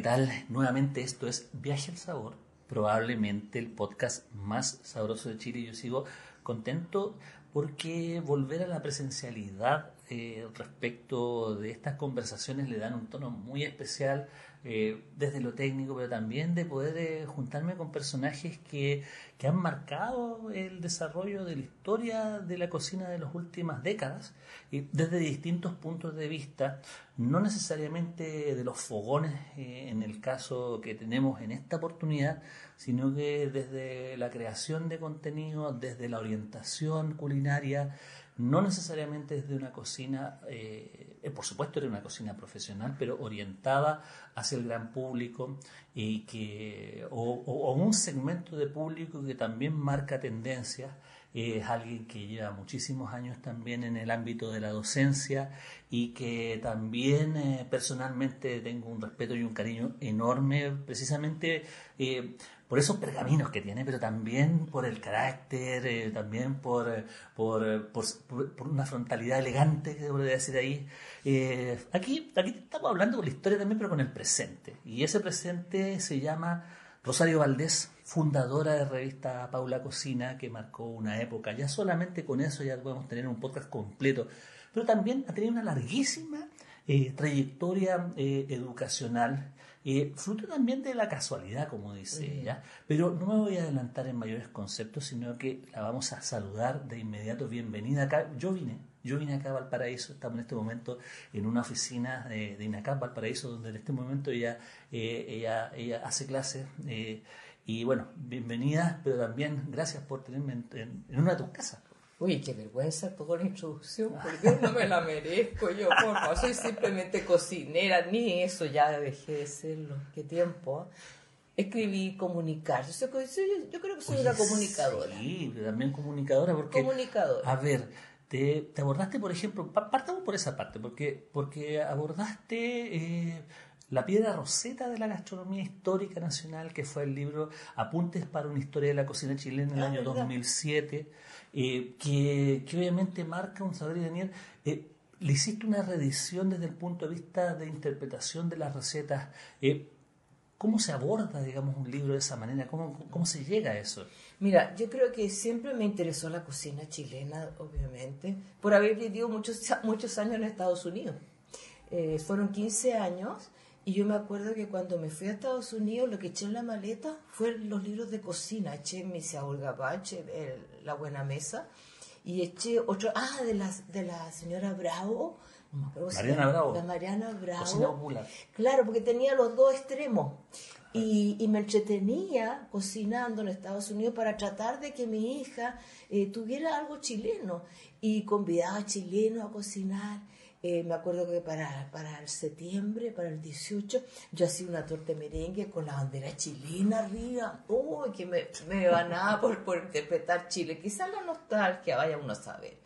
¿Qué tal? Nuevamente esto es Viaje al Sabor, probablemente el podcast más sabroso de Chile. Yo sigo contento porque volver a la presencialidad eh, respecto de estas conversaciones le dan un tono muy especial eh, desde lo técnico, pero también de poder eh, juntarme con personajes que, que, han marcado el desarrollo de la historia de la cocina de las últimas décadas, y desde distintos puntos de vista, no necesariamente de los fogones eh, en el caso que tenemos en esta oportunidad, sino que desde la creación de contenido, desde la orientación culinaria, no necesariamente desde una cocina, eh, eh, por supuesto era una cocina profesional, pero orientada hacia el gran público y que, o, un segmento de público que también marca tendencias. Es alguien que lleva muchísimos años también en el ámbito de la docencia y que también eh, personalmente tengo un respeto y un cariño enorme, precisamente por esos pergaminos que tiene, pero también por el carácter, eh, también por, eh, eh, por, por, una frontalidad elegante, que podría decir ahí. aquí, aquí estamos hablando con la historia también, pero con el presente. Y ese presente se llama Rosario Valdés, fundadora de revista Paula Cocina, que marcó una época. Ya solamente con eso ya podemos tener un podcast completo. Pero también ha tenido una larguísima trayectoria educacional eh, fruto también de la casualidad, como dice ella, pero no me voy a adelantar en mayores conceptos, sino que la vamos a saludar de inmediato. Bienvenida acá. Yo vine, yo vine acá a Valparaíso, estamos en este momento en una oficina de, de INACAP Valparaíso, donde en este momento ella, eh, ella, ella hace clases. Y bueno, bienvenida, pero también gracias por tenerme en, en una de tus casas. Uy, qué vergüenza toda la introducción, porque no me la merezco, yo por soy simplemente cocinera, ni eso ya dejé de serlo, qué tiempo. Escribí comunicar, yo, yo creo que soy una comunicadora. Sí, también comunicadora, porque... Comunicadora. A ver, te, abordaste, por ejemplo, partamos por esa parte, porque, porque abordaste... Eh, la piedra roseta de la gastronomía histórica nacional, que fue el libro Apuntes para una historia de la cocina chilena en el ah, año 2007 eh, que, obviamente marca un saber y Daniel. Eh, le hiciste una reedición desde el punto de vista de interpretación de las recetas. Eh, ¿Cómo se aborda, digamos, un libro de esa manera? ¿Cómo, ¿Cómo se llega a eso? Mira, yo creo que siempre me interesó la cocina chilena, obviamente, por haber vivido muchos, muchos años en Estados Unidos. fueron 15 años y yo me acuerdo que cuando me fui a Estados Unidos, lo que eché en la maleta fueron los libros de cocina. Eché Olga Bach, La Buena Mesa, y eché otro, ah, de la, de la señora Bravo. Mariana Bravo. La Mariana Bravo. Claro, porque tenía los dos extremos. Y, y, me entretenía cocinando en Estados Unidos para tratar de que mi hija eh, tuviera algo chileno. Y convidaba a chilenos a cocinar. Eh, me acuerdo que para, para el septiembre, para el 18, yo hacía una torta merengue con la bandera chilena arriba. Uy, que me, me ganaba por, por interpretar Chile! Quizás la nostalgia, vaya uno a saber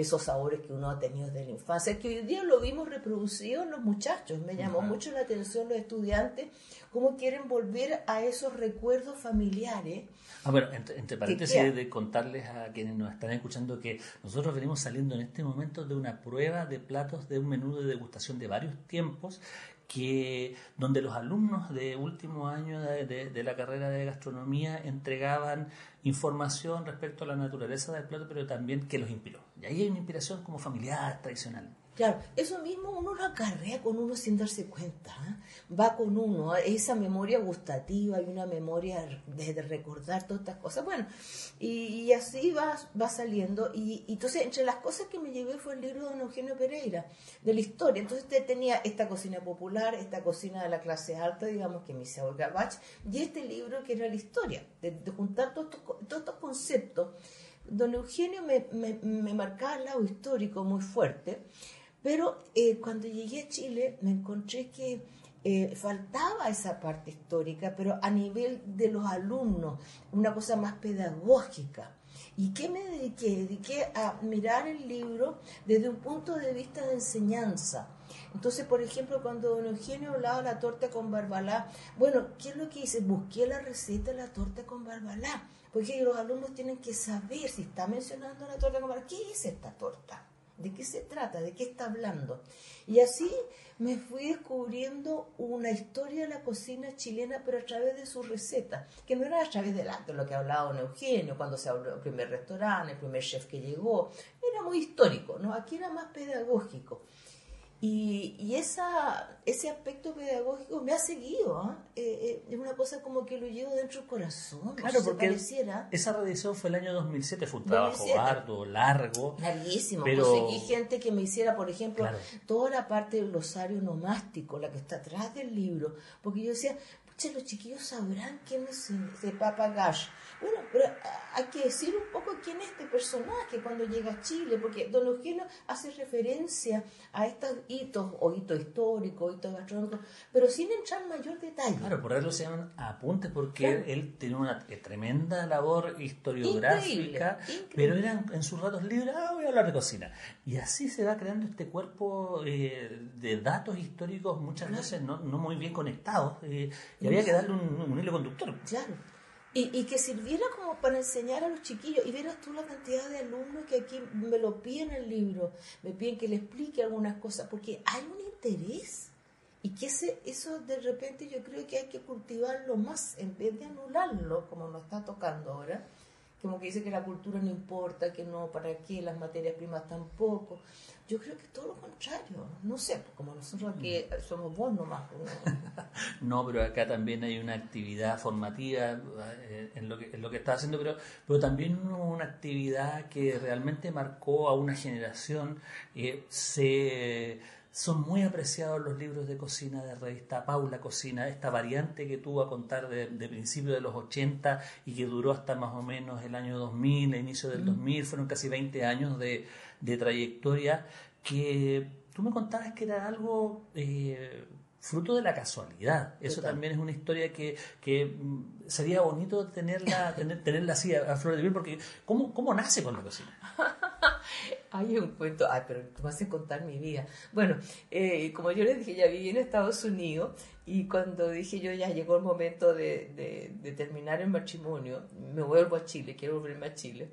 esos sabores que uno ha tenido desde la infancia, que hoy día lo vimos reproducido en los muchachos. Me llamó mucho la atención los estudiantes, cómo quieren volver a esos recuerdos familiares Ah, bueno, entre, paréntesis, de contarles a quienes nos están escuchando que nosotros venimos saliendo en este momento de una prueba de platos de un menú de degustación de varios tiempos que donde los alumnos de último año de, la carrera de gastronomía entregaban información respecto a la naturaleza del plato, pero también que los inspiró. Y ahí hay una inspiración como familiar, tradicional. Claro, eso mismo uno lo acarrea con uno sin darse cuenta, ¿eh? va con uno, esa memoria gustativa y una memoria de, recordar todas estas cosas. Bueno, y, así va, va saliendo. Y, entonces, entre las cosas que me llevé fue el libro de don Eugenio Pereira, de la historia. Entonces, usted tenía esta cocina popular, esta cocina de la clase alta, digamos, que me hice Olga Bach, y este libro que era la historia, de, juntar todos estos, conceptos. Don Eugenio me, me, me marcaba el lado histórico muy fuerte pero eh, cuando llegué a Chile me encontré que eh, faltaba esa parte histórica, pero a nivel de los alumnos, una cosa más pedagógica. ¿Y qué me dediqué? Dediqué a mirar el libro desde un punto de vista de enseñanza. Entonces, por ejemplo, cuando don Eugenio hablaba de la torta con barbalá, bueno, ¿qué es lo que hice? Busqué la receta de la torta con barbalá, porque los alumnos tienen que saber si está mencionando la torta con barbalá, ¿qué es esta torta? ¿De qué se trata? ¿De qué está hablando? Y así me fui descubriendo una historia de la cocina chilena, pero a través de su receta, que no era a través del acto, lo que hablaba don Eugenio, cuando se abrió el primer restaurante, el primer chef que llegó, era muy histórico, ¿no? Aquí era más pedagógico. Y, y esa, ese aspecto pedagógico me ha seguido. ¿ah? Eh, eh, es una cosa como que lo llevo dentro del corazón. Claro, porque esa reedición fue el año 2007, fue un trabajo arduo, largo. Larguísimo. Pero... Conseguí gente que me hiciera, por ejemplo, toda la parte del glosario nomástico, la que está atrás del libro. Porque yo decía, pucha, los chiquillos sabrán quién es ese Papa Gash bueno, pero ah, hay que decir un poco quién es este personaje cuando llega a Chile, porque Don Eugenio hace referencia a estos hitos, o hitos históricos, hitos gastronómicos, pero sin entrar en mayor detalle. Claro, por eso se llaman apuntes, porque él tiene una tremenda labor historiográfica, pero eran en sus ratos libres, ah, voy a hablar de cocina. Y así se va creando este cuerpo eh, de datos históricos, muchas veces no, no muy bien conectados, eh, y había que darle un, un hilo conductor. Claro. Y, que sirviera como para enseñar a los chiquillos. Y verás tú la cantidad de alumnos que aquí me lo piden en el libro, me piden que le explique algunas cosas, porque hay un interés. Y que ese, eso de repente yo creo que hay que cultivarlo más en vez de anularlo, como nos está tocando ahora como que dice que la cultura no importa, que no, para qué, las materias primas tampoco. Yo creo que todo lo contrario, no sé, pues, como nosotros aquí mm. somos vos nomás. no, pero acá también hay una actividad formativa eh, en, lo que, en lo que está haciendo, pero, pero también una actividad que realmente marcó a una generación, eh, se son muy apreciados los libros de cocina de revista Paula Cocina, esta variante que tuvo a contar de, de principios de los 80 y que duró hasta más o menos el año 2000, el inicio del 2000, fueron casi 20 años de, trayectoria, que tú me contabas que era algo eh, fruto de la casualidad. Eso también es una historia que, que mm, sería bonito tenerla, tener, tenerla así a, flor de piel, porque ¿cómo, ¿cómo nace con la cocina? Hay un cuento, ay, pero tú vas a contar mi vida. Bueno, eh, como yo les dije, ya viví en Estados Unidos y cuando dije yo ya llegó el momento de, de, terminar el matrimonio, me vuelvo a Chile, quiero volverme a Chile.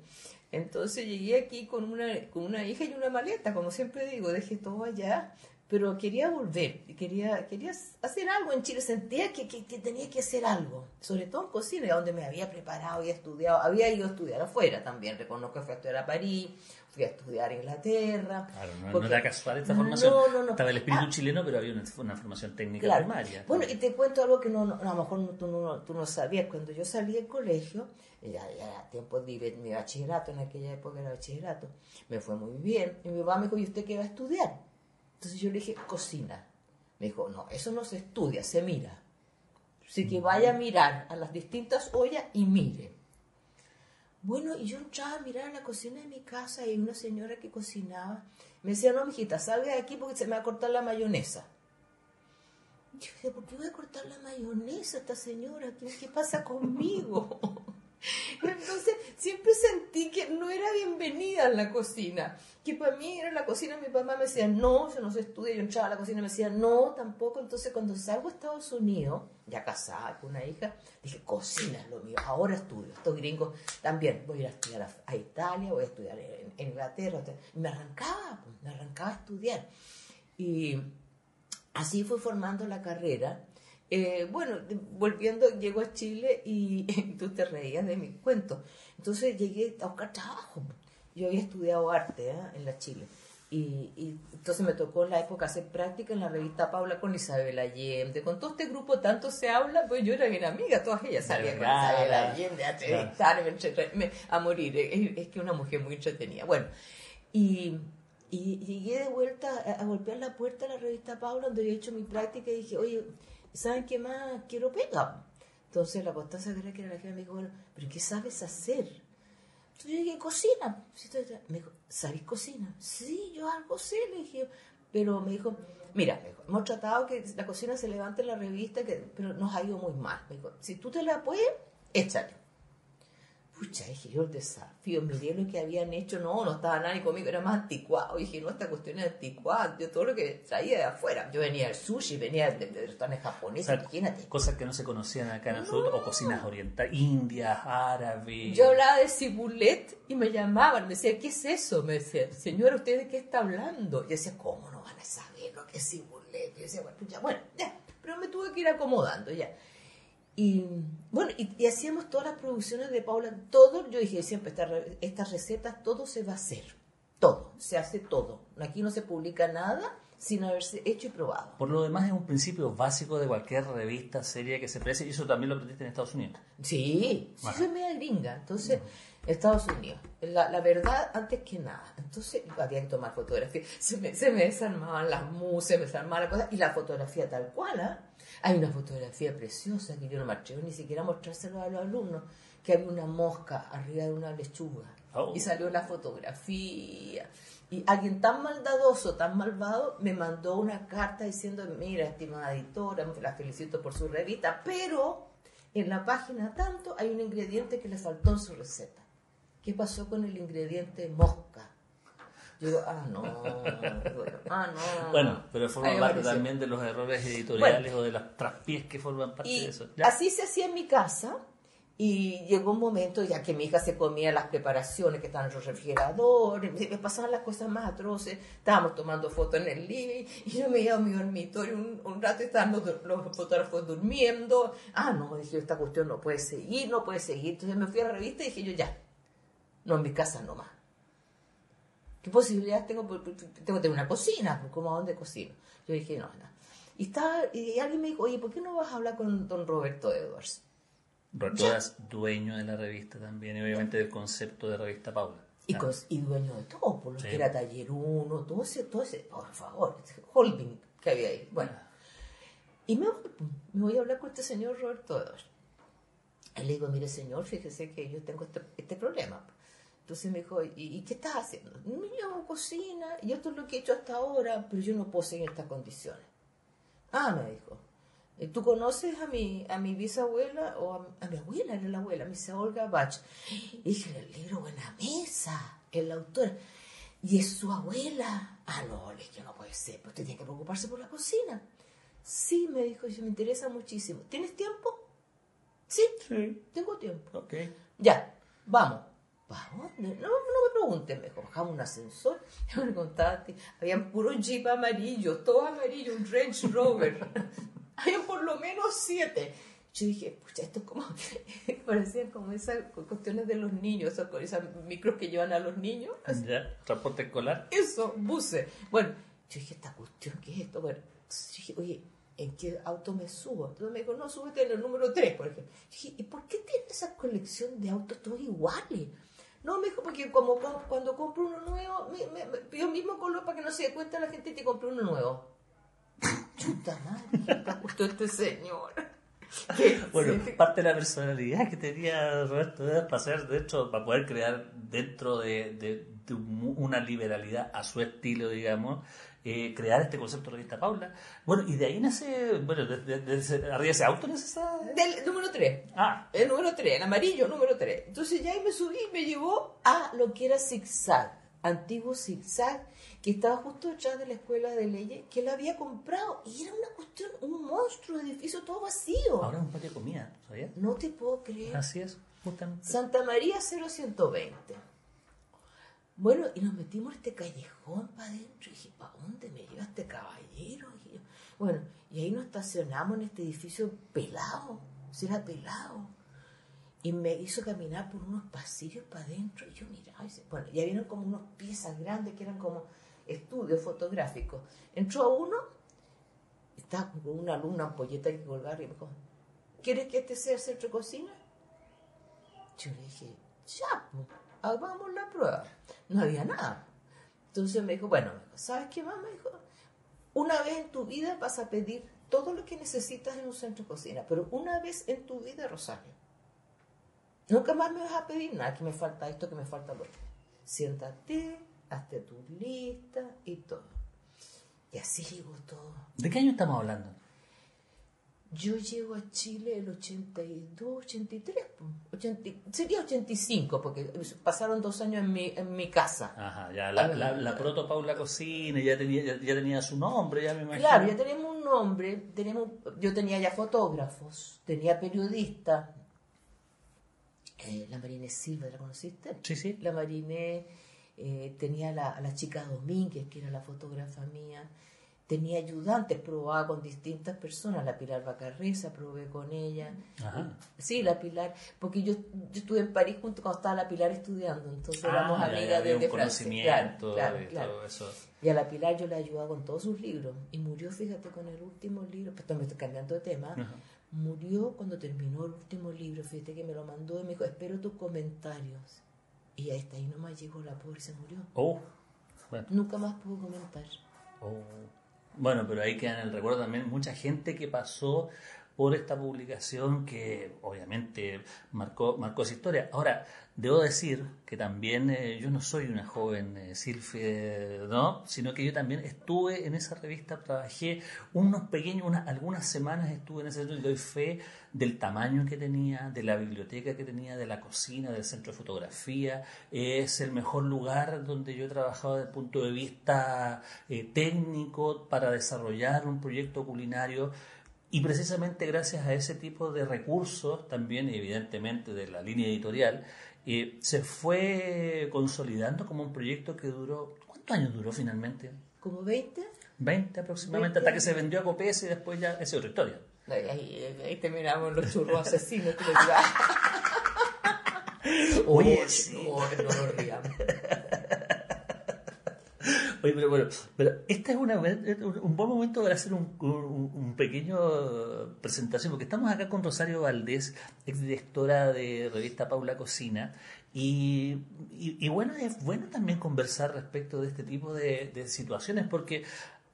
Entonces llegué aquí con una, con una hija y una maleta, como siempre digo, dejé todo allá, pero quería volver, quería, quería hacer algo en Chile, sentía que, que, tenía que hacer algo, sobre todo en cocina, donde me había preparado y estudiado, había ido a estudiar afuera también, reconozco que fui a estudiar a París, fui a estudiar a Inglaterra. Claro, no, era casual esta formación, no, no, no. estaba el espíritu ah. chileno, pero había una, una formación técnica primaria. Bueno, y te cuento algo que no, a lo mejor tú, no, tú no sabías, cuando yo salí del colegio, ya, ya tiempo de mi bachillerato, en aquella época era bachillerato, me fue muy bien, y mi mamá me dijo, ¿y usted qué va a estudiar? Entonces yo le dije, cocina. Me dijo, no, eso no se estudia, se mira. Así que vaya a mirar a las distintas ollas y mire. Bueno, y yo entraba a mirar a la cocina de mi casa y una señora que cocinaba me decía, no, mijita, salga de aquí porque se me va a cortar la mayonesa. Y yo decía, ¿por qué voy a cortar la mayonesa a esta señora? ¿Qué, qué pasa conmigo? Entonces siempre sentí que no era bienvenida en la cocina, que para mí era la cocina, mi papá me decía, no, eso no se estudia, yo entraba a la cocina y me decía, no, tampoco, entonces cuando salgo a Estados Unidos, ya casada con una hija, dije, cocina es lo mío, ahora estudio, estos gringos también, voy a ir a estudiar a, Italia, voy a estudiar en, Inglaterra, y me arrancaba, pues, me arrancaba a estudiar. Y así fue formando la carrera eh, bueno, volviendo, llego a Chile y, tú te reías de mi cuento. Entonces llegué a buscar trabajo. Yo había estudiado arte ¿eh? en la Chile. Y, entonces me tocó en la época hacer práctica en la revista Paula con Isabel Allende. Con todo este grupo tanto se habla, pues yo era bien amiga, todas ellas salían con Isabel Allende a, a morir. Es, que una mujer muy entretenida. Bueno, y, y llegué de vuelta a, a golpear la puerta de la revista Paula donde había hecho mi práctica y dije, oye, ¿saben qué más? Quiero pega. Entonces la Constanza que era la jefa me dijo, bueno, ¿pero qué sabes hacer? Entonces yo dije, cocina. Me dijo, ¿sabes cocina? Sí, yo algo sé, le dije, pero me dijo, mira, hemos tratado que la cocina se levante en la revista, que, pero nos ha ido muy mal. Me dijo, si tú te la puedes, échale. Pucha, dije yo el desafío, miré lo que habían hecho, no, no estaba nadie conmigo, era más anticuado. Dije, no, esta cuestión es anticuada, yo todo lo que traía de afuera. Yo venía del sushi, venía de, restaurantes japoneses, imagínate. Cosas que no se conocían acá en el sur, o cocinas orientales, indias, árabes. Yo hablaba de cibulet y me llamaban, me decían, ¿qué es eso? Me decían, señora, ¿usted de qué está hablando? Y yo decía, ¿cómo no van a saber lo que es cibulet? Y yo decía, bueno, ya, bueno, ya, pero me tuve que ir acomodando ya. Y bueno, y, hacíamos todas las producciones de Paula, todo, yo dije siempre, estas recetas, todo se va a hacer, todo, se hace todo. Aquí no se publica nada sin haberse hecho y probado. Por lo demás es un principio básico de cualquier revista, serie que se precie, y eso también lo aprendiste en Estados Unidos. Sí, sí, soy media gringa, entonces... Estados Unidos. La, la, verdad antes que nada. Entonces había que tomar fotografías. Se me, se me desarmaban las musas, se me desarmaban las cosas. Y la fotografía tal cual. ¿eh? Hay una fotografía preciosa que yo no me atrevo ni siquiera a mostrárselo a los alumnos. Que había una mosca arriba de una lechuga. Oh. Y salió la fotografía. Y alguien tan maldadoso, tan malvado, me mandó una carta diciendo, mira, estimada editora, la felicito por su revista, pero en la página tanto hay un ingrediente que le faltó en su receta. ¿Qué pasó con el ingrediente mosca? Yo digo, ah, no, ah, no. Bueno, pero forma parte también de los errores editoriales o de las traspiés que forman parte de eso. Así se hacía en mi casa y llegó un momento ya que mi hija se comía las preparaciones que estaban en los refrigeradores, me pasaban las cosas más atroces, estábamos tomando fotos en el living y yo me iba a mi dormitorio un, un rato y estaban los, los, fotógrafos durmiendo. Ah, no, dije, esta cuestión no puede seguir, no puede seguir. Entonces me fui a la revista y dije yo, ya, no en mi casa nomás. ¿Qué posibilidades tengo? Tengo que tener una cocina, pues, ¿cómo a dónde cocino? Yo dije, no, no. Y, estaba, y alguien me dijo, oye, ¿por qué no vas a hablar con don Roberto Edwards? Roberto Edwards, dueño de la revista también, y obviamente del concepto de revista Paula. Y, y dueño de todo, por lo que era Taller 1, todo ese, todo ese, por favor, holding que había ahí. Bueno, y me, me voy a hablar con este señor Roberto Edwards. Y le digo, mire señor, fíjese que yo tengo este, este problema. Entonces me dijo, ¿y, qué estás haciendo? Yo cocina, y esto es lo que he hecho hasta ahora, pero yo no puedo seguir en estas condiciones. Ah, me dijo, ¿tú conoces a mi, a mi bisabuela o a, mi abuela? Era la abuela, mi Olga Bach. Y dije, el libro Buena Mesa, el autor. Y es su abuela. Ah, no, le dije, no puede ser, pues usted tiene que preocuparse por la cocina. Sí, me dijo, me interesa muchísimo. ¿Tienes tiempo? Sí, sí. tengo tiempo. Ok. Ya, vamos. ¿Para dónde? No, no me pregunten, me bajamos un ascensor, yo me contaba, habían puro jeep amarillo, todo amarillo, un Range Rover. habían por lo menos siete. Yo dije, pucha, esto es como, parecían como esas cuestiones de los niños, esas, esas micros que llevan a los niños. ¿Ya? ¿Transporte escolar? Eso, buses. Bueno, yo dije, ¿esta cuestión qué es esto? Bueno, yo dije, oye, ¿en qué auto me subo? Entonces me dijo, no, súbete en el número 3, por ejemplo. Yo dije, ¿y por qué tiene esa colección de autos todos iguales? No, me dijo, porque como cuando compro uno nuevo, me, me, yo mismo color para que no se dé cuenta la gente que compré uno nuevo. Chuta madre, ¿qué gustó este señor? Bueno, parte de la personalidad que tenía Roberto para hacer, de hecho, para poder crear dentro de, de, de una liberalidad a su estilo, digamos, eh, crear este concepto de revista Paula. Bueno, y de ahí nace, bueno, de, de, arriba ese auto esa... Del número 3. Ah. El número 3, el amarillo, número 3. Entonces ya ahí me subí y me llevó a lo que era zigzag, antiguo zigzag, que estaba justo detrás de la escuela de leyes, que él había comprado. Y era una cuestión, un monstruo de edificio todo vacío. Ahora es un patio de comida, ¿sabías? No te puedo creer. Así es, justamente. Santa María 0120. Bueno, y nos metimos en este callejón para adentro. Y dije, ¿para dónde me lleva este caballero? Y bueno, y ahí nos estacionamos en este edificio pelado. Si era pelado. Y me hizo caminar por unos pasillos para adentro. Y yo miraba, y bueno, ya vieron como unos piezas grandes que eran como estudios fotográficos. Entró a uno, estaba con una luna ampolleta que colgar y me dijo, ¿quieres que este sea el centro de cocina? Yo le dije, ya, pues hagamos la prueba. No había nada. Entonces me dijo, bueno, ¿sabes qué más? Me dijo, una vez en tu vida vas a pedir todo lo que necesitas en un centro de cocina, pero una vez en tu vida, Rosario. Nunca más me vas a pedir nada, que me falta esto, que me falta lo otro. Siéntate, hazte tu lista y todo. Y así llegó todo. ¿De qué año estamos hablando? Yo llego a Chile el 82, 83, 80, sería 85, porque pasaron dos años en mi, en mi casa. Ajá, ya la, la, proto Paula Cocina ya tenía, ya, tenía su nombre, ya me imagino. Claro, ya tenemos un nombre, tenemos, yo tenía ya fotógrafos, tenía periodistas. Eh, la Marine Silva, ¿la conociste? Sí, sí. La Marine eh, tenía la, a la chica Domínguez, que era la fotógrafa mía tenía ayudantes, probaba con distintas personas, la Pilar Bacarriza, probé con ella. Ajá. Sí, la Pilar, porque yo, yo estuve en París junto cuando estaba la Pilar estudiando, entonces ah, éramos amigas de, de conocimiento claro, todo eso. Y a la Pilar yo le ayudaba con todos sus libros, y murió, fíjate, con el último libro, pues me estoy cambiando de tema, murió cuando terminó el último libro, fíjate que me lo mandó y me dijo, espero tus comentarios. Y ahí está, ahí nomás llegó la pobre y se murió. Oh. Nunca más pudo comentar. Oh. Bueno, pero ahí queda en el recuerdo también mucha gente que pasó por esta publicación que obviamente marcó, marcó esa historia. Ahora, debo decir que también eh, yo no soy una joven eh, ¿no? Sino que yo también estuve en esa revista, trabajé unos pequeños, unas, algunas semanas estuve en ese centro y doy fe del tamaño que tenía, de la biblioteca que tenía, de la cocina, del centro de fotografía. Es el mejor lugar donde yo he trabajado desde el punto de vista eh, técnico para desarrollar un proyecto culinario y precisamente gracias a ese tipo de recursos, también evidentemente de la línea editorial, eh, se fue consolidando como un proyecto que duró, ¿cuántos años duró finalmente? ¿Como 20? 20 aproximadamente, hasta que se vendió a Copés y después ya, es otra historia. Ahí, terminamos los churros asesinos. Oye, sí. no, no, Pero bueno, pero este es un buen momento para hacer un, un, pequeño presentación, porque estamos acá con Rosario Valdés, ex directora de revista Paula Cocina, y, y, bueno, es bueno también conversar respecto de este tipo de, situaciones, porque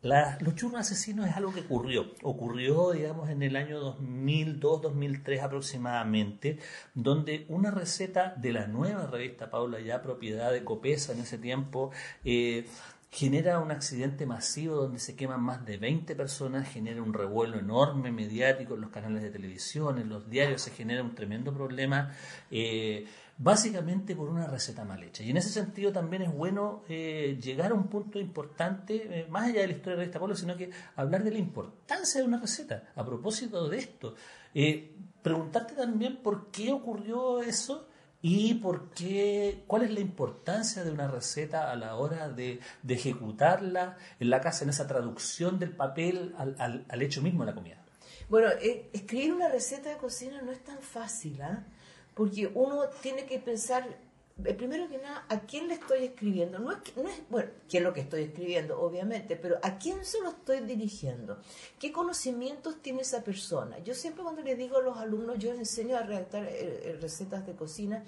los churros asesinos es algo que ocurrió. Ocurrió, digamos, en el año 2002, 2003 aproximadamente, donde una receta de la nueva revista Paula, ya propiedad de Copesa en ese tiempo, eh, genera un accidente masivo donde se queman más de 20 personas, genera un revuelo enorme mediático en los canales de televisión, en los diarios, se genera un tremendo problema, eh, básicamente por una receta mal hecha. Y en ese sentido también es bueno eh, llegar a un punto importante, eh, más allá de la historia de esta Pablo, sino que hablar de la importancia de una receta. A propósito de esto, preguntarte también por qué ocurrió eso y por qué, cuál es la importancia de una receta a la hora de, ejecutarla en la casa, en esa traducción del papel al, hecho mismo de la comida. Bueno, eh, escribir una receta de cocina no es tan fácil, ¿ah? porque uno tiene que pensar primero que nada, ¿a quién le estoy escribiendo? No es, no es, bueno, ¿qué es lo que estoy escribiendo? Obviamente, pero ¿a quién se lo estoy dirigiendo? ¿Qué conocimientos tiene esa persona? Yo siempre cuando le digo a los alumnos, yo les enseño a redactar eh, eh, recetas de cocina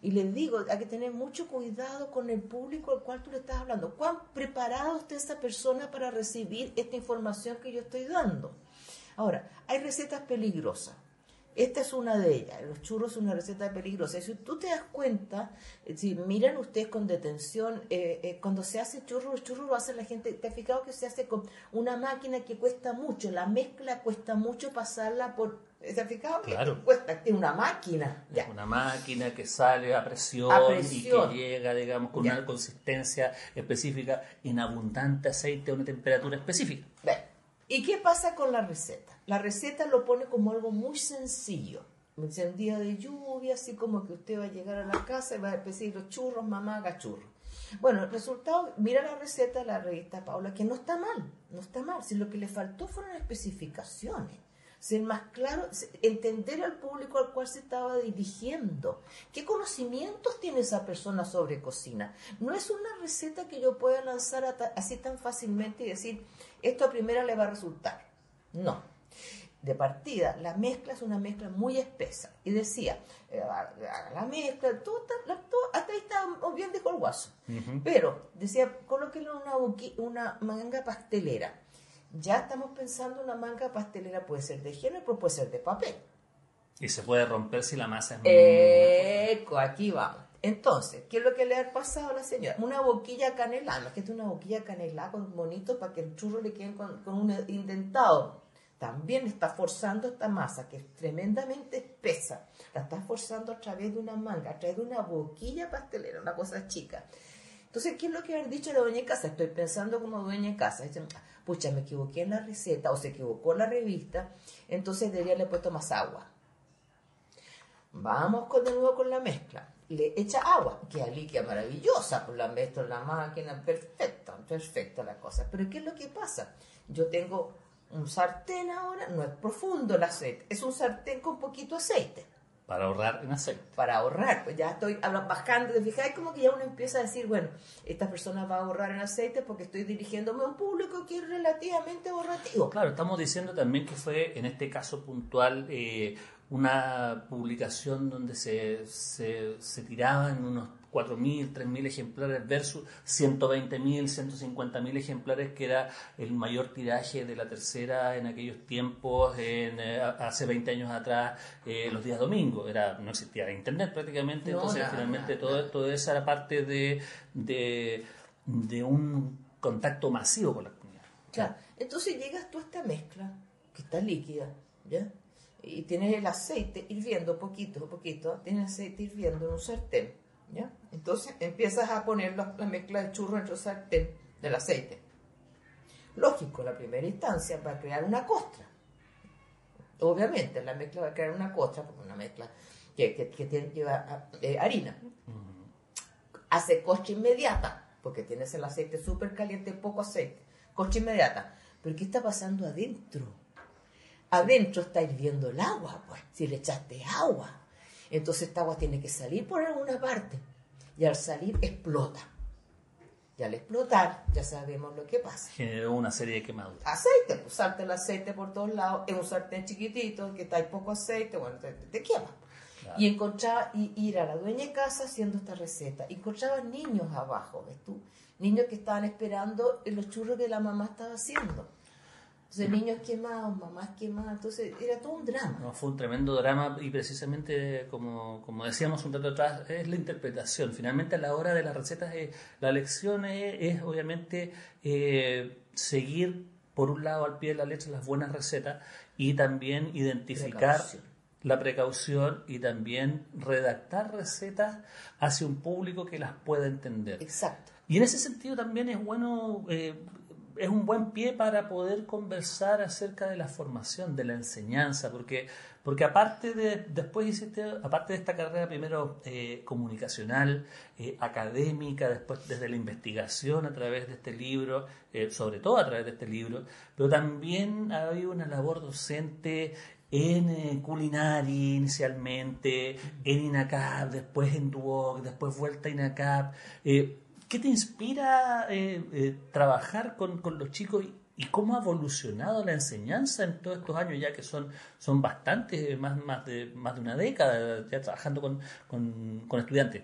y les digo, hay que tener mucho cuidado con el público al cual tú le estás hablando. ¿Cuán preparado está esa persona para recibir esta información que yo estoy dando? Ahora, hay recetas peligrosas esta es una de ellas. Los churros es una receta peligrosa. Si tú te das cuenta, eh, si miran ustedes con detención, eh, eh, cuando se hace churro, los churros lo hace la gente. ¿Te has fijado que se hace con una máquina que cuesta mucho? La mezcla cuesta mucho pasarla por. ¿Se ha fijado? Claro. Cuesta, es una máquina. Es una máquina que sale a presión, y que llega, digamos, con una consistencia específica en abundante aceite a una temperatura específica. ¿Y qué pasa con la receta? La receta lo pone como algo muy sencillo. Un día de lluvia, así como que usted va a llegar a la casa y va a pedir los churros, mamá, haga. Bueno, el resultado, mira la receta de la revista Paula, que no está mal, no está mal. Si lo que le faltó fueron especificaciones ser más claro, entender al público al cual se estaba dirigiendo. ¿Qué conocimientos tiene esa persona sobre cocina? No es una receta que yo pueda lanzar así tan fácilmente y decir, esto a primera le va a resultar. No. De partida, la mezcla es una mezcla muy espesa. Y decía, eh, la mezcla, todo, hasta ahí está bien dijo el. Pero, decía, colóquenle una, una manga pastelera ya estamos pensando una manga pastelera, puede ser de hielo, pero puede ser de papel. Y se puede romper si la masa es muy... Eco, aquí vamos. Entonces, ¿qué es lo que le ha pasado a la señora? Una boquilla canelada, que es una boquilla canelada con bonito para que el churro le quede con, un indentado. También está forzando esta masa, que es tremendamente espesa. La está forzando a través de una manga, a través de una boquilla pastelera, una cosa chica. Entonces, ¿qué es lo que ha dicho la dueña de casa? Estoy pensando como dueña de casa. Dicen, pucha, me equivoqué en la receta o se equivocó la revista, entonces debería haberle puesto más agua. Vamos con, de nuevo con la mezcla le echa agua, que líquida maravillosa, pues la meto en la máquina, perfecta, perfecta la cosa. Pero ¿qué es lo que pasa? Yo tengo un sartén ahora, no es profundo el aceite, es un sartén con poquito aceite. Para ahorrar en aceite. Para ahorrar, pues ya estoy bajando, de fijáis como que ya uno empieza a decir, bueno, esta persona va a ahorrar en aceite porque estoy dirigiéndome a un público que es relativamente ahorrativo. Claro, estamos diciendo también que fue en este caso puntual eh, una publicación donde se, se, se tiraban unos 4.000, 3.000 ejemplares versus 120.000, 150.000 ejemplares, que era el mayor tiraje de la tercera en aquellos tiempos, en, eh, hace 20 años atrás, eh, los días domingos. Era, no existía internet prácticamente, entonces finalmente todo, todo eso era parte de, de, de, un contacto masivo con la comunidad. Claro, entonces llegas tú a esta mezcla, que está líquida, ¿ya? y tienes el aceite hirviendo poquito, poquito, tienes aceite hirviendo en un sartén, ¿ya? Entonces empiezas a poner la, mezcla de churro en el sartén del aceite. Lógico, la primera instancia va a crear una costra. Obviamente, la mezcla va a crear una costra, porque una mezcla que, que, lleva eh, harina. Hace costra inmediata, porque tienes el aceite súper caliente, poco aceite. Costra inmediata. Pero ¿qué está pasando adentro? adentro está hirviendo el agua, pues, si le echaste agua. Entonces esta agua tiene que salir por alguna parte. Y al salir explota. Y al explotar, ya sabemos lo que pasa. Generó una serie de quemaduras. Aceite, pues el aceite por todos lados. En un sartén chiquitito, que está poco aceite, bueno, te, quema. Y encontraba, y ir a la dueña de casa haciendo esta receta. Encontraba niños abajo, ¿ves tú? Niños que estaban esperando los churros que la mamá estaba haciendo. Entonces, niños quemados, mamás quemadas, entonces era todo un drama. No, fue un tremendo drama y precisamente, como, como decíamos un rato atrás, es la interpretación. Finalmente, a la hora de las recetas, eh, la lección es, obviamente eh, seguir, por un lado, al pie de la letra las buenas recetas y también identificar la precaución y también redactar recetas hacia un público que las pueda entender. Exacto. Y en ese sentido también es bueno eh, es un buen pie para poder conversar acerca de la formación, de la enseñanza, porque, porque aparte de, después hiciste, aparte de esta carrera primero eh, comunicacional, eh, académica, después desde la investigación a través de este libro, eh, sobre todo a través de este libro, pero también ha habido una labor docente en culinaria inicialmente, en INACAP, después en Duoc, después vuelta a INACAP. ¿Qué te inspira eh, eh, trabajar con, los chicos y, cómo ha evolucionado la enseñanza en todos estos años, ya que son, son bastantes, más, más, de, más de una década ya trabajando con, estudiantes?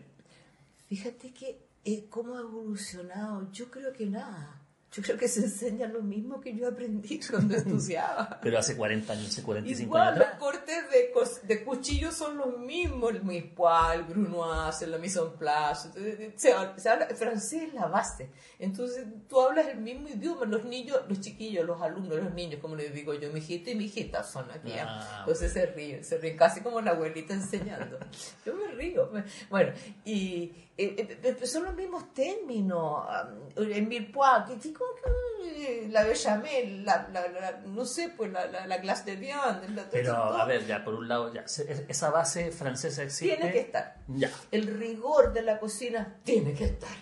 Fíjate que eh, cómo ha evolucionado, yo creo que nada. Yo creo que se enseña lo mismo que yo aprendí cuando estudiaba. Pero hace 40 años, hace 45 Igual, años. Los cortes de, de cuchillo son los mismos, el mispois, el brunoise, la mise en place. Se, habla francés es la base. Entonces tú hablas el mismo idioma. Los niños, los chiquillos, los alumnos, los niños, como les digo yo, mi hijito y mi hijita son aquí. Ah, Entonces se ríen, se ríen casi como la abuelita enseñando. yo me río. Bueno, y eh, eh, son los mismos términos. En Milpois, que que la bechamel, la, la, no sé, pues la, la, glace de viande. Pero, a ver, ya, por un lado, ya, esa base francesa existe. Tiene que estar. Ya. El rigor de la cocina tiene que estar.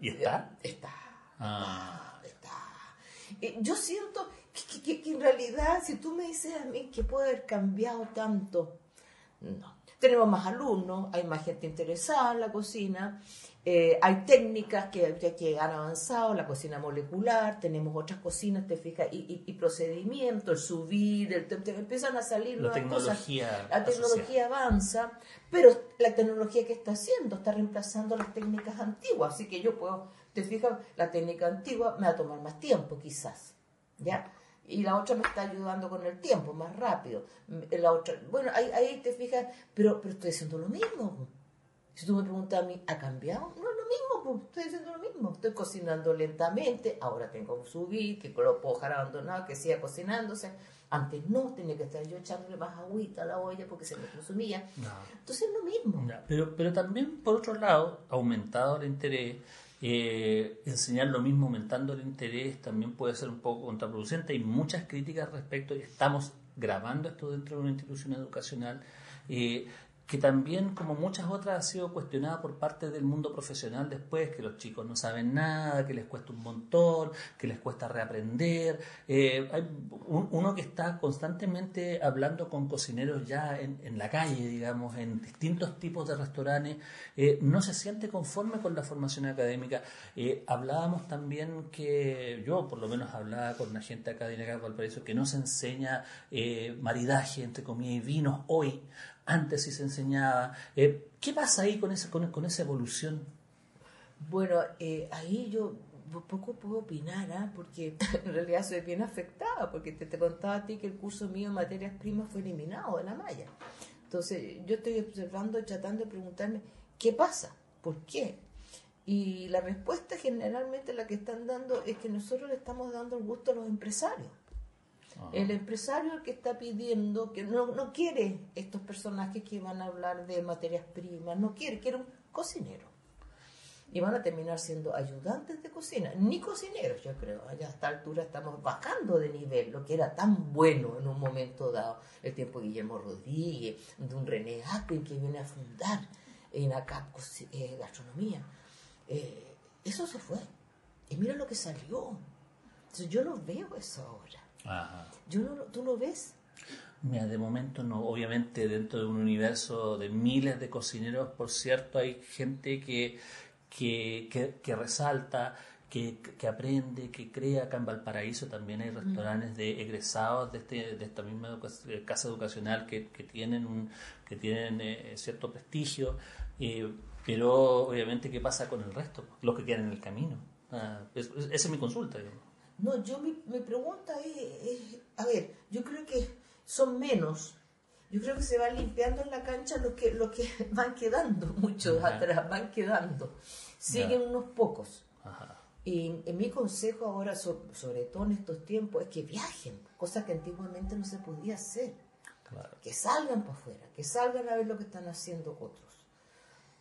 ¿Y está? Está. Ah. Está. Eh, yo siento que, que en realidad, si tú me dices a mí que puede haber cambiado tanto, no tenemos más alumnos, hay más gente interesada en la cocina, eh, hay técnicas que, que, han avanzado, la cocina molecular, tenemos otras cocinas, te fijas, y, y, procedimientos, el subir, el, empiezan a salir la tecnología La tecnología avanza, pero la tecnología que está haciendo está reemplazando las técnicas antiguas, así que yo puedo, te fijas, la técnica antigua me va a tomar más tiempo quizás, ¿ya? Y la otra me está ayudando con el tiempo, más rápido. La otra, bueno, ahí, ahí te fijas, pero, pero estoy haciendo lo mismo. Si tú me preguntas a mí, ¿ha cambiado? No es lo mismo, pues estoy haciendo lo mismo. Estoy cocinando lentamente, ahora tengo que subir, que lo puedo dejar abandonado, que siga cocinándose. Antes no, tenía que estar yo echándole más agüita a la olla porque se me consumía. Entonces es lo mismo. Pero, pero también, por otro lado, aumentado el interés, eh, enseñar lo mismo aumentando el interés también puede ser un poco contraproducente. Hay muchas críticas respecto, estamos grabando esto dentro de una institución educacional. Eh, que también, como muchas otras, ha sido cuestionada por parte del mundo profesional después, que los chicos no saben nada, que les cuesta un montón, que les cuesta reaprender. Eh, hay uno que está constantemente hablando con cocineros ya en, la calle, digamos, en distintos tipos de restaurantes, eh, no se siente conforme con la formación académica. Eh, hablábamos también que, yo por lo menos hablaba con una gente académica de Valparaíso, que no se enseña maridaje entre comida y vinos hoy antes sí se enseñaba. Eh, ¿Qué pasa ahí con, esa, con, esa evolución? Bueno, eh, ahí yo poco puedo opinar, ¿ah? porque en realidad soy bien afectada, porque te, te, contaba a ti que el curso mío de materias primas fue eliminado de la malla. Entonces yo estoy observando, tratando de preguntarme, ¿qué pasa? ¿Por qué? Y la respuesta generalmente la que están dando es que nosotros le estamos dando el gusto a los empresarios. El empresario el que está pidiendo, que no, no quiere estos personajes que van a hablar de materias primas, no quiere, quiere un cocinero. Y van a terminar siendo ayudantes de cocina, ni cocineros, yo creo. Allá a esta altura estamos bajando de nivel, lo que era tan bueno en un momento dado, el tiempo de Guillermo Rodríguez, de un René Appen que viene a fundar en acá eh, gastronomía. Eh, eso se fue. Y mira lo que salió. Entonces yo no veo eso ahora. Yo no, ¿Tú lo ves? Mira, de momento no. Obviamente dentro de un universo de miles de cocineros, por cierto, hay gente que, que, que, resalta, que, que, aprende, que crea. Acá en Valparaíso también hay restaurantes de egresados de, este, de esta misma casa educacional que, que tienen, un, que tienen eh, cierto prestigio. Eh, pero obviamente, ¿qué pasa con el resto? Los que quedan en el camino. Ah, esa es mi consulta. Digamos. No, yo mi, pregunta es, a ver, yo creo que son menos. Yo creo que se va limpiando en la cancha lo que, lo que van quedando, muchos atrás, van quedando. Siguen unos pocos. Y en mi consejo ahora, sobre todo en estos tiempos, es que viajen, cosa que antiguamente no se podía hacer. Que salgan para afuera, que salgan a ver lo que están haciendo otros.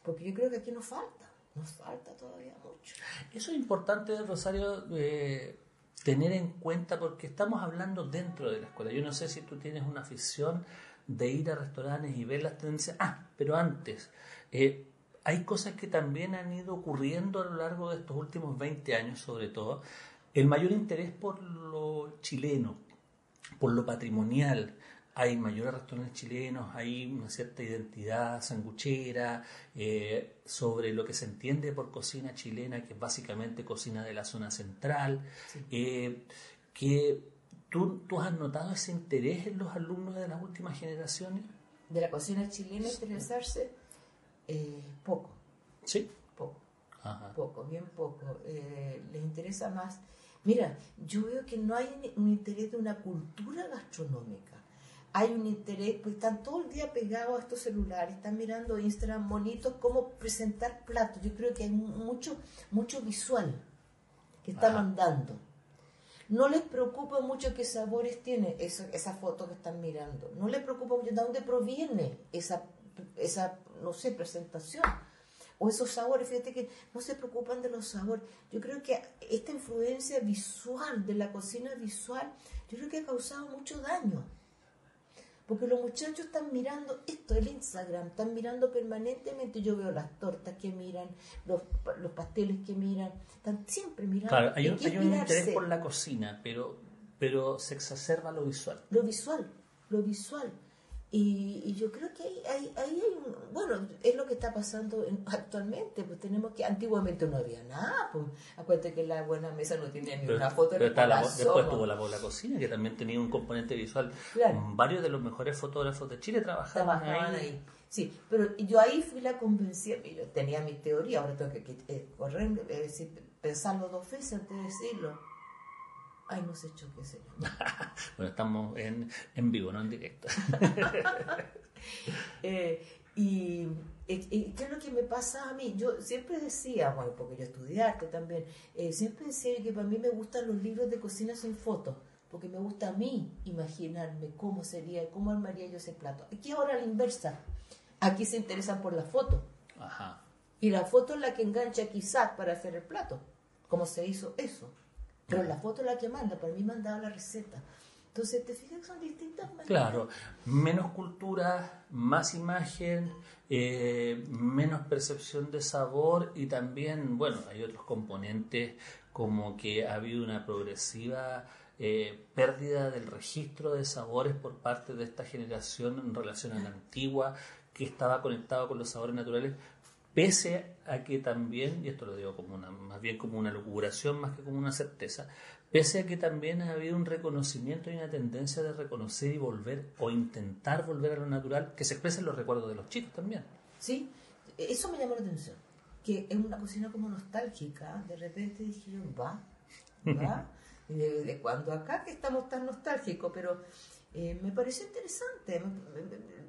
Porque yo creo que aquí nos falta, nos falta todavía mucho. Eso es importante, Rosario, eh, tener en cuenta, porque estamos hablando dentro de la escuela. Yo no sé si tú tienes una afición de ir a restaurantes y ver las tendencias. Ah, pero antes, eh, hay cosas que también han ido ocurriendo a lo largo de estos últimos 20 años, sobre todo. El mayor interés por lo chileno, por lo patrimonial, hay mayores restaurantes chilenos, hay una cierta identidad sanguchera eh, sobre lo que se entiende por cocina chilena, que es básicamente cocina de la zona central, eh, que ¿tú, ¿tú, has notado ese interés en los alumnos de las últimas generaciones? De la cocina chilena interesarse eh, poco. Sí. Poco. Poco, bien poco. les interesa más. Mira, yo veo que no hay un interés de una cultura gastronómica hay un interés, pues están todo el día pegados a estos celulares, están mirando Instagram bonitos, cómo presentar platos. Yo creo que hay mucho, mucho visual que está mandando. No les preocupa mucho qué sabores tiene esa, esa foto que están mirando. No les preocupa mucho de dónde proviene esa, esa, no sé, presentación. O esos sabores, fíjate que no se preocupan de los sabores. Yo creo que esta influencia visual, de la cocina visual, yo creo que ha causado mucho daño. Porque los muchachos están mirando esto, el Instagram, están mirando permanentemente. Yo veo las tortas que miran, los, los pasteles que miran, están siempre mirando. Claro, hay un, hay un interés por la cocina, pero, pero se exacerba lo visual. Lo visual, lo visual. Y, yo creo que ahí, ahí, hay un, bueno, es lo que está pasando actualmente, pues tenemos que, antiguamente no había nada, pues. Acuérdate que la buena mesa no tiene ni una foto pero está la, Después tuvo la, la cocina, que también tenía un componente visual. Varios de los mejores fotógrafos de Chile trabajaban, ahí. Sí, pero yo ahí fui la convencida, yo tenía mi teoría, ahora tengo que eh, correr, eh, pensarlo dos veces antes de decirlo Ay, no sé qué señor. bueno, estamos en, en, vivo, no en directo. Eh, Y, ¿qué es lo que me pasa a mí? Yo siempre decía, bueno, porque yo estudié arte también, eh, siempre decía que para mí me gustan los libros de cocina sin fotos, porque me gusta a mí imaginarme cómo sería, cómo armaría yo ese plato. Aquí ahora la inversa. Aquí se interesan por la foto. Y la foto es la que engancha quizás para hacer el plato, cómo se hizo eso. Pero la foto es la que manda, para mí mandaba la receta. Entonces, ¿te fijas que son distintas maneras? Claro, menos cultura, más imagen, eh, menos percepción de sabor y también, bueno, hay otros componentes como que ha habido una progresiva eh, pérdida del registro de sabores por parte de esta generación en relación a la antigua que estaba conectado con los sabores naturales, pese a que también, y esto lo digo como una, más bien como una locuración más que como una certeza, pese a que también ha habido un reconocimiento y una tendencia de reconocer y volver o intentar volver a lo natural que se expresa en los recuerdos de los chicos también. Sí, eso me llamó la atención, que es una cocina como nostálgica, de repente dije yo, va, va, de, de cuando acá que estamos tan nostálgicos, pero eh, me pareció interesante,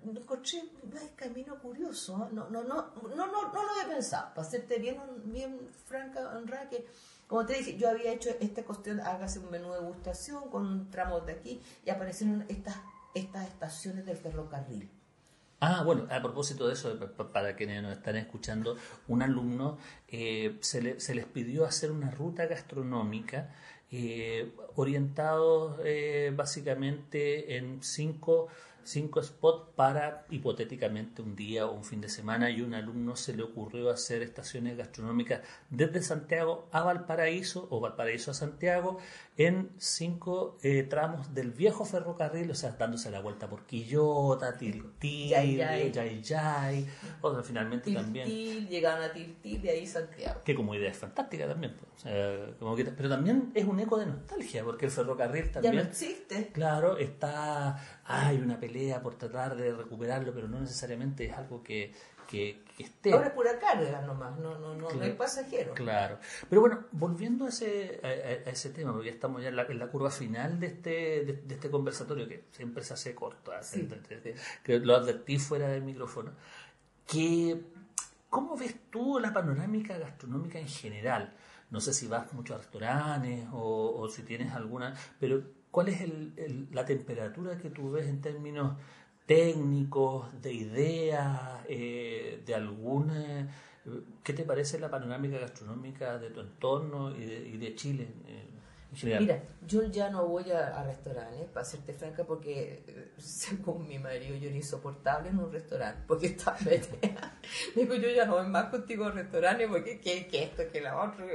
encontré un camino curioso, no, no, no, no, no, no lo había pensado, para serte bien, bien franca, honra, que como te dije, yo había hecho esta cuestión, hágase un menú de degustación con tramos de aquí y aparecieron estas, estas estaciones del ferrocarril. Ah, bueno, a propósito de eso, para quienes nos están escuchando, un alumno eh, se, se, les pidió hacer una ruta gastronómica eh, orientados eh, básicamente en cinco cinco spots para hipotéticamente un día o un fin de semana y un alumno se le ocurrió hacer estaciones gastronómicas desde Santiago a Valparaíso o Valparaíso a Santiago en cinco eh, tramos del viejo ferrocarril, o sea, dándose la vuelta por Quillota, Tiltil, Yay Yay, o finalmente también. llegaron a Tiltil y ahí Santiago. Que como idea es fantástica también, pues, pero también es un eco de nostalgia, porque el ferrocarril también. Ya no existe. Claro, está hay una pelea por tratar de recuperarlo, pero no necesariamente es algo que, que, esté. Ahora es pura carga nomás, no, no, no, hay pasajeros. Claro. Pero bueno, volviendo a ese, a, ese tema, porque ya estamos ya en la, en la curva final de este, de, este conversatorio, que siempre se hace corto, ¿ah? que lo advertí fuera del micrófono, que ¿cómo ves tú la panorámica gastronómica en general? No sé si vas mucho a restaurantes o, o si tienes alguna, pero ¿Cuál es la temperatura que tú ves en términos técnicos, de ideas, eh, de alguna... ¿Qué te parece la panorámica gastronómica de tu entorno y de, Chile? Eh, Mira, yo ya no voy a, restaurantes, para serte franca, porque eh, según mi marido yo era insoportable en un restaurante, porque está metida. Digo, yo ya no voy más contigo a restaurantes, porque qué, qué esto, qué la otra,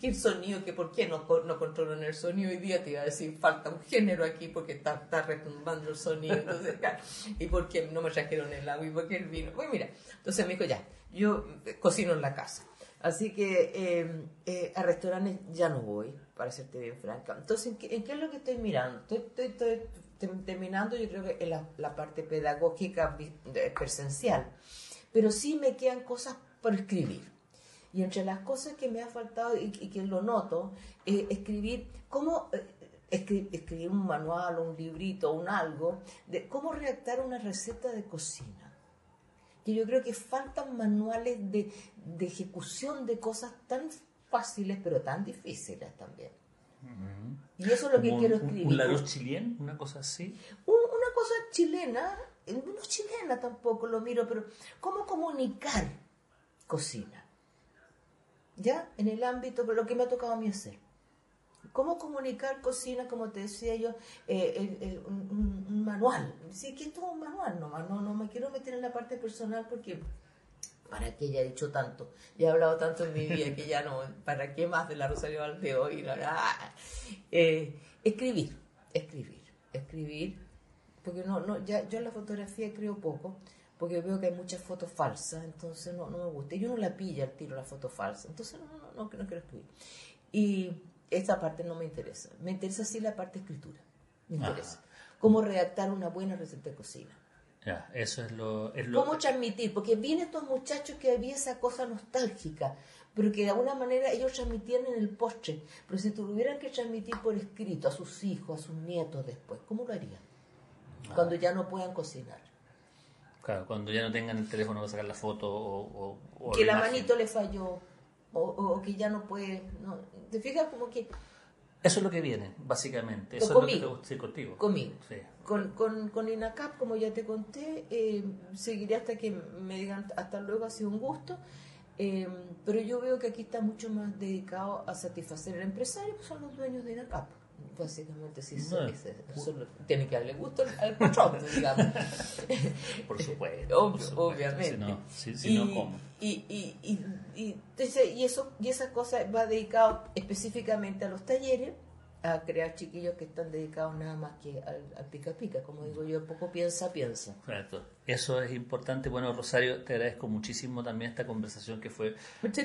qué el sonido, que por qué no, no controlan el sonido. Hoy día te iba a decir, falta un género aquí porque está, está retumbando el sonido, entonces, y por qué no me trajeron el agua y por qué el vino. Pues mira, entonces me dijo, ya, yo cocino en la casa. Así que eh, eh, a restaurantes ya no voy para serte bien franca. Entonces, ¿en qué, es lo que estoy mirando? Estoy, terminando, yo creo que en la, parte pedagógica presencial, pero sí me quedan cosas por escribir. Y entre las cosas que me ha faltado y, que lo noto, es escribir cómo... Eh, escribir, un manual, un librito, un algo, de cómo redactar una receta de cocina. Que yo creo que faltan manuales de, de ejecución de cosas tan fáciles pero tan difíciles también. Y eso es lo que quiero escribir. ¿Un, un chileno? ¿Una cosa así? una cosa chilena, no chilena tampoco lo miro, pero ¿cómo comunicar cocina? ¿Ya? En el ámbito, de lo que me ha tocado a mí hacer. ¿Cómo comunicar cocina, como te decía yo, eh, un, manual? Sí, que esto es un manual nomás, no, no me quiero meter en la parte personal porque ¿Para qué ya he dicho tanto? Ya he hablado tanto en mi vida que ya no, ¿para qué más de la Rosario Valteo? hoy? Eh, escribir, escribir, escribir, porque no, no, ya yo en la fotografía creo poco, porque veo que hay muchas fotos falsas, entonces no, no me gusta. Yo no la pilla al tiro la foto falsa, entonces no, no, no, no, quiero escribir. Y esta parte no me interesa. Me interesa sí la parte escritura, me interesa. Cómo redactar una buena receta de cocina eso es lo, ¿Cómo transmitir? Porque vienen estos muchachos que había esa cosa nostálgica, pero que de alguna manera ellos transmitían en el postre. Pero si tuvieran que transmitir por escrito a sus hijos, a sus nietos después, ¿cómo lo harían? Cuando ya no puedan cocinar. Claro, cuando ya no tengan el teléfono para sacar la foto o... que la, manito le falló o, que ya no puede... No, ¿Te fijas como que... Eso es lo que viene, básicamente. Eso conmigo, es lo que contigo. Conmigo. Con, con, con, INACAP, como ya te conté, eh, seguiré hasta que me digan hasta luego, ha sido un gusto. Eh, pero yo veo que aquí está mucho más dedicado a satisfacer al empresario, que son los dueños de INACAP básicamente sí, eso, tiene que darle gusto al, patrón, digamos. Por supuesto. Obviamente. Si no, si, no ¿cómo? Y, y, y, y, y, eso, y esa cosa va dedicado específicamente a los talleres a crear chiquillos que están dedicados nada más que al, pica pica, como digo yo, poco piensa, piensa. Eso es importante. Bueno, Rosario, te agradezco muchísimo también esta conversación que fue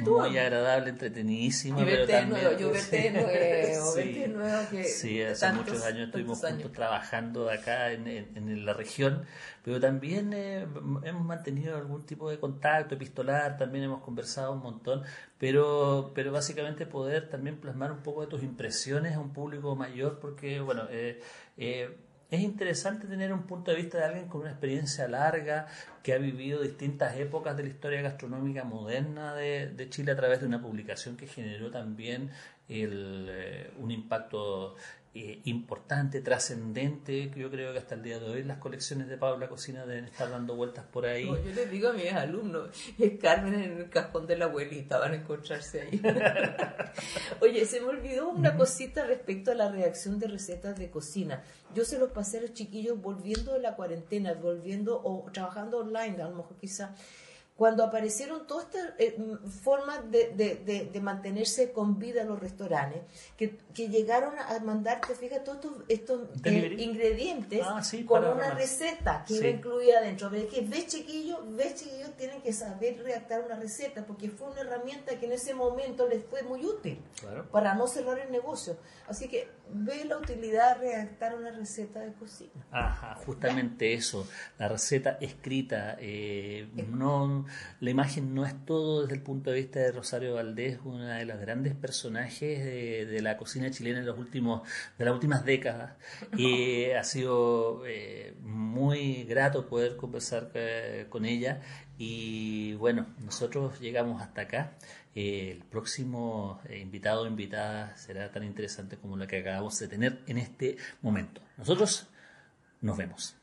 muy agradable, entretenidísima. Y verte de nuevo, yo verte de nuevo, verte de nuevo que Sí, hace muchos años estuvimos juntos trabajando acá en, en, la región, pero también eh, hemos mantenido algún tipo de contacto epistolar, también hemos conversado un montón, pero, pero básicamente poder también plasmar un poco de tus impresiones a un público mayor, porque, bueno, eh, eh, es interesante tener un punto de vista de alguien con una experiencia larga, que ha vivido distintas épocas de la historia gastronómica moderna de, Chile a través de una publicación que generó también eh, un impacto eh, importante, trascendente. Yo creo que hasta el día de hoy las colecciones de Pablo La Cocina deben estar dando vueltas por ahí. yo les digo a mis alumnos, es Carmen en el cajón de la abuelita, van a encontrarse ahí. Oye, se me olvidó una cosita respecto a la reacción de recetas de cocina. Yo se los pasé a los chiquillos volviendo de la cuarentena, volviendo o trabajando online, a lo mejor quizá cuando aparecieron todas estas eh, formas de, de, mantenerse con vida los restaurantes, que, que llegaron a mandarte, fíjate, todos estos, eh, ingredientes ah, con una receta que iba incluida dentro. Pero que ves chiquillos, ves chiquillos, tienen que saber redactar una receta, porque fue una herramienta que en ese momento les fue muy útil para no cerrar el negocio. Así que ve la utilidad de redactar una receta de cocina. Ajá, justamente eso, la receta escrita, eh, no, la imagen no es todo desde el punto de vista de Rosario Valdés, una de los grandes personajes de, la cocina chilena en los últimos, de las últimas décadas. Y ha sido eh, muy grato poder conversar eh, con ella y bueno, nosotros llegamos hasta acá el próximo eh, invitado o invitada será tan interesante como la que acabamos de tener en este momento. Nosotros nos vemos.